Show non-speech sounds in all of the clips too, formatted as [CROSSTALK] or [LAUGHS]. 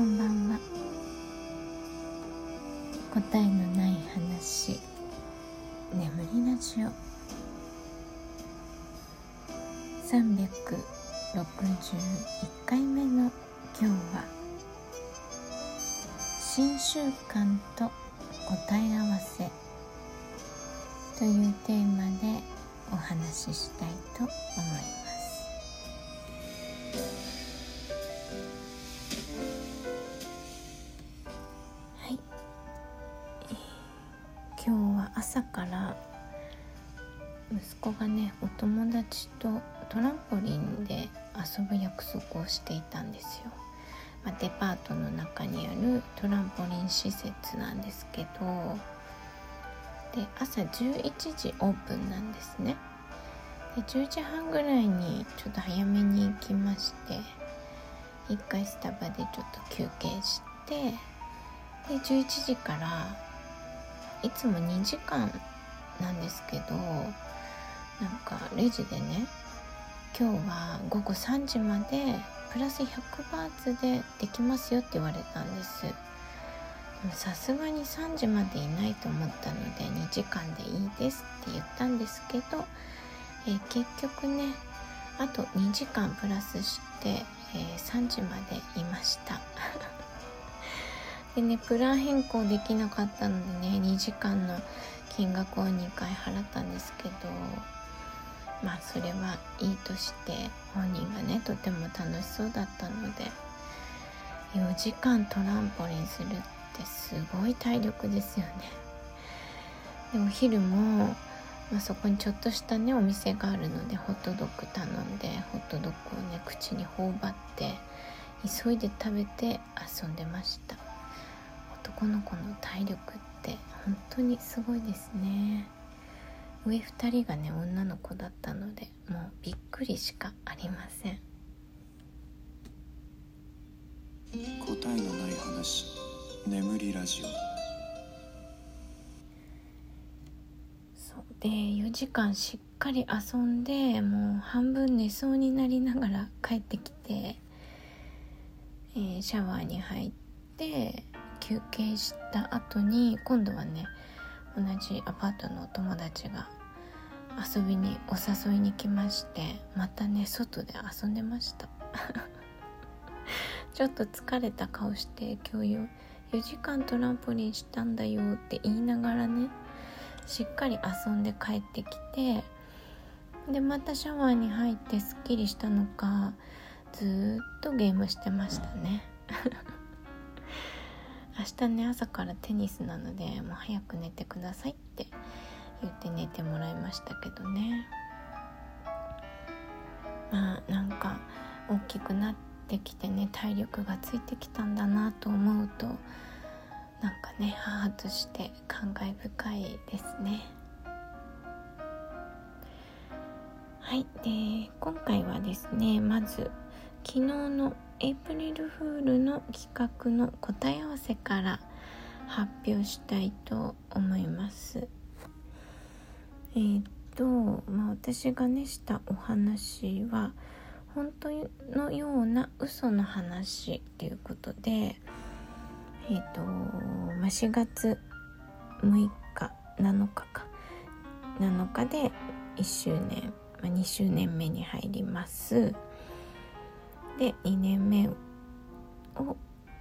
こんばんは。答えのない話。眠りラジオ。361回目の今日は新習慣と答え合わせ。というテーマでお話ししたいと思います。朝から息子がねお友達とトランポリンで遊ぶ約束をしていたんですよ、まあ、デパートの中にあるトランポリン施設なんですけどで朝11時オープンなんですね。で10時半ぐらいにちょっと早めに行きまして一回スタバでちょっと休憩してで11時からいつも2時間なんですけどなんかレジでね今日は午後3時までプラス100バーツでできますよって言われたんです。さすがに3時までいないと思ったので2時間でいいですって言ったんですけど、えー、結局ねあと2時間プラスして、えー、3時までいました。でねプラン変更できなかったのでね2時間の金額を2回払ったんですけどまあそれはいいとして本人がねとても楽しそうだったので4時間トランポリンするってすごい体力ですよね。でお昼も、まあ、そこにちょっとしたねお店があるのでホットドッグ頼んでホットドッグをね口に頬張って急いで食べて遊んでました。男の子の体力って本当にすごいですね。上2人がね女の子だったのでもうびっくりしかありません。答えのない話眠りラジオ。そう。で4時間しっかり遊んでもう半分寝そうになりながら帰ってきて、えー、シャワーに入って休憩した後に今度はね同じアパートのお友達が遊びにお誘いに来ましてまたね外で遊んでました。[LAUGHS] ちょっと疲れた顔して今日 4, 4時間トランポリンしたんだよって言いながらねしっかり遊んで帰ってきてでまたシャワーに入ってすっきりしたのかずっとゲームしてましたね。[LAUGHS] 明日ね朝からテニスなのでもう早く寝てくださいって言って寝てもらいましたけどね。まあなんか大きくなってきてね体力がついてきたんだなと思うとなんかね母として感慨深いですね。はいで今回はですねまず昨日のエイプリルフールの企画の答え合わせから発表したいと思います。えー、っと、まあ、私がねしたお話は本当のような嘘の話っていうことで、えー、っと、まあ、4月6日7日か7日で1周年、まあ、2周年目に入ります。で2年目を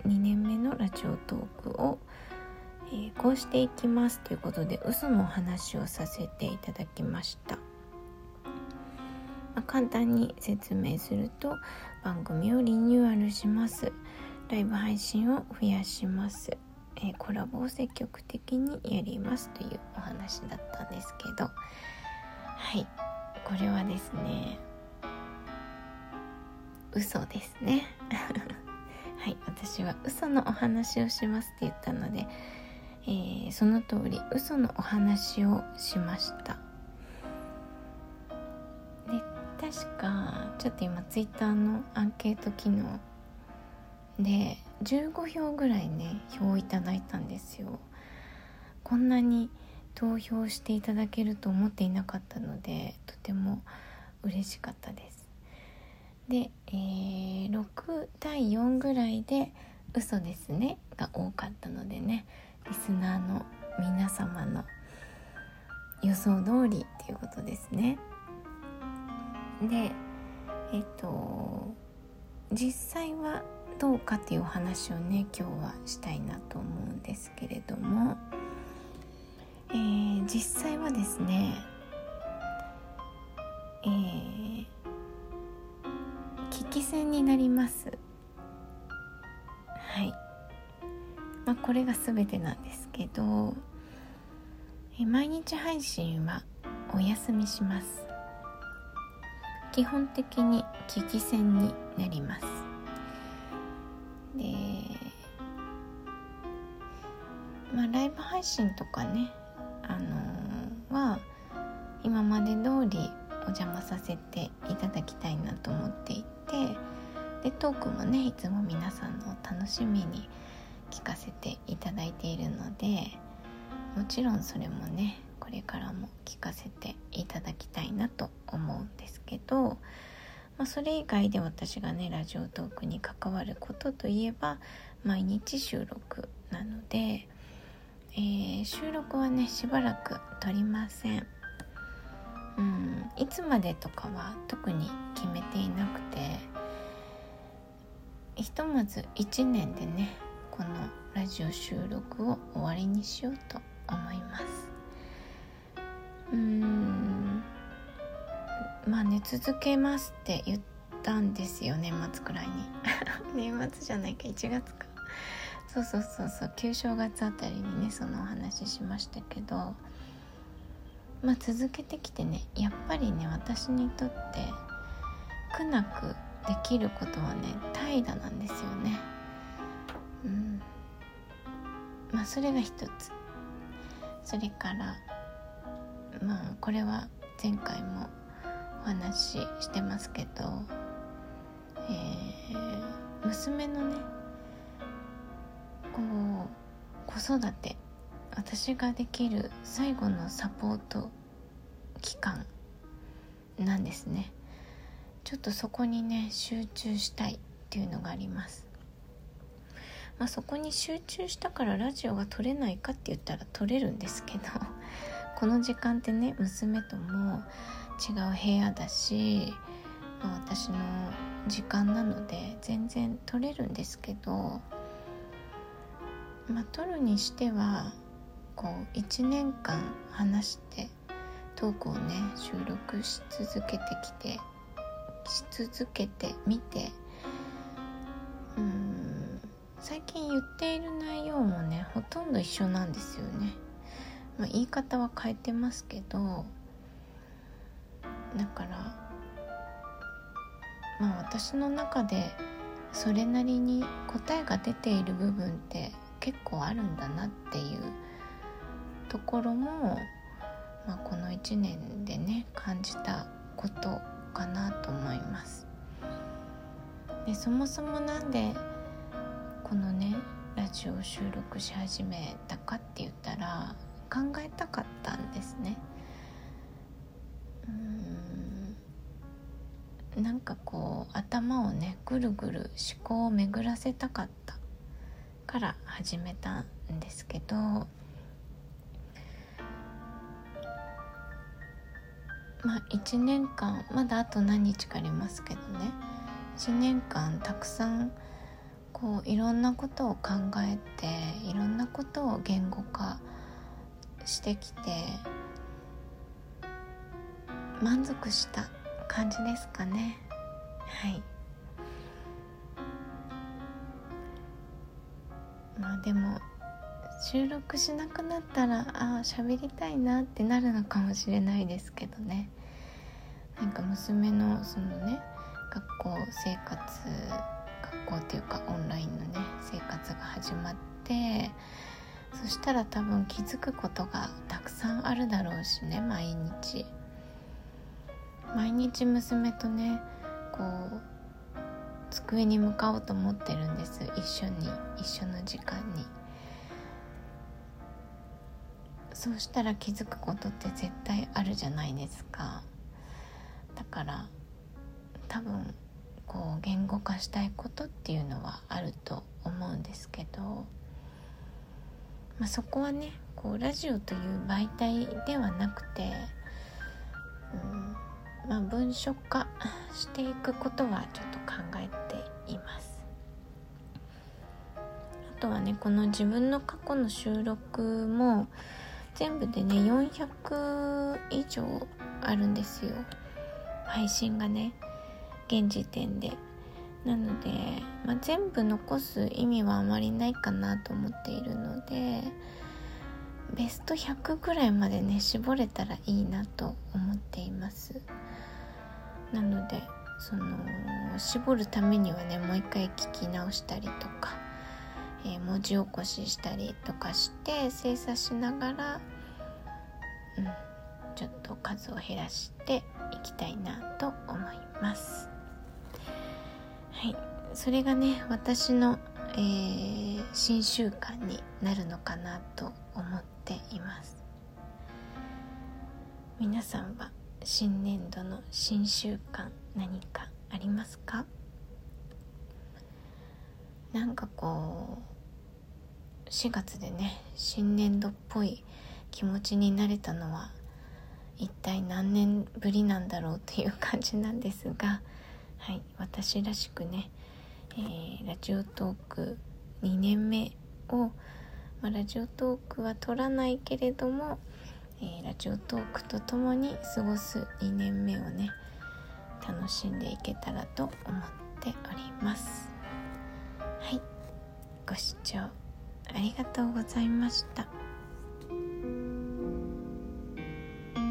2年目のラジオトークを、えー、こうしていきますということで嘘の話をさせていただきました、まあ、簡単に説明すると番組をリニューアルします。ライブ配信を増やします、え、コラボを積極的にやりますというお話だったんですけど。はい。これはですね嘘ですね。[LAUGHS] はい私は嘘のお話をしますって言ったので、えー、その通り嘘のお話をしました。で確かちょっと今ツイッターのアンケート機能で15票ぐらいね票をいただいたんですよ。こんなに投票していただけると思っていなかったのでとても嬉しかったです。で、えー、6対4ぐらいで嘘ですねが多かったのでねリスナーの皆様の予想通りっていうことですね。でえっと実際はどうかっていうお話をね今日はしたいなと思うんですけれども、えー、実際はですね、えー、危機戦になります。はい、まあ、これが全てなんですけど、え毎日配信はお休みします。基本的に危機戦になりますでまあライブ配信とかねあのー、は今まで通りお邪魔させていただきたいなと思っていてでトークもねいつも皆さんの楽しみに聞かせていただいているのでもちろんそれもねこれからも聞かせていただきたいなと思うんですけど、まあ、それ以外で私がねラジオトークに関わることといえば毎日収録なので、えー、収録はねしばらく撮りません。うん、いつまでとかは特に決めていなくてひとまず1年でねこのラジオ収録を終わりにしようと思います。うーんまあね続けますって言ったんですよ年末くらいに [LAUGHS] 年末じゃないか1月かそうそうそうそう旧正月あたりにねそのお話ししましたけどまあ続けてきてねやっぱりね私にとって苦なくできることはね怠惰なんですよね。うん。まあそれが一つ。それからまあこれは前回もお話ししてますけど、えー、娘のねこう子育て私ができる最後のサポート期間なんですね。ちょっとそこにね集中したいっていうのがあります。まあそこに集中したからラジオが撮れないかって言ったら撮れるんですけどこの時間ってね娘とも違う部屋だし、まあ、私の時間なので全然撮れるんですけどまあ撮るにしてはこう1年間話してトークをね収録し続けてきてし続けてみてうん最近言っている内容もねほとんど一緒なんですよね。まあ、言い方は変えてますけどだからまあ私の中でそれなりに答えが出ている部分って結構あるんだなっていうところも、まあ、この1年でね感じたことかなと思います。でそもそもなんでこのねラジオを収録し始めたかって言ったら考えたかったんですねうんなんかこう頭をねぐるぐる思考を巡らせたかったから始めたんですけどまあ1年間まだあと何日かありますけどね。1年間たくさんこういろんなことを考えていろんなことを言語化してきて満足した感じですかね。はい。まあでも収録しなくなったらああ喋りたいなってなるのかもしれないですけどね。なんか娘のそのね学校生活学校っていうかオンラインのね生活が始まってそしたら多分気づくことがたくさんあるだろうしね毎日。毎日娘とねこう机に向かおうと思ってるんです。一緒に一緒の時間に。そうしたら気づくことって絶対あるじゃないですかだから多分こう言語化したいことっていうのはあると思うんですけど、まあ、そこはねこうラジオという媒体ではなくて、うんまあ、文書化していくことはちょっと考えています。あとはねこの自分の過去の収録も全部でね400以上あるんですよ。配信がね現時点で。なので、まあ、全部残す意味はあまりないかなと思っているのでベスト100ぐらいまでね絞れたらいいなと思っています。なのでその絞るためにはねもう一回聞き直したりとか、えー、文字起こししたりとかして精査しながらうんちょっと数を減らしていきたいなと思います。はい。それがね私の、えー、新習慣になるのかなと思っています。皆さんは新年度の新習慣何かありますか？なんかこう4月でね新年度っぽい気持ちになれたのは一体何年ぶりなんだろうっていう感じなんですが [LAUGHS] はい私らしくね、えー、ラジオトーク2年目を、まあ、ラジオトークは撮らないけれども、えー、ラジオトークとともに過ごす2年目をね楽しんでいけたらと思っております。はい。ご視聴ありがとうございました。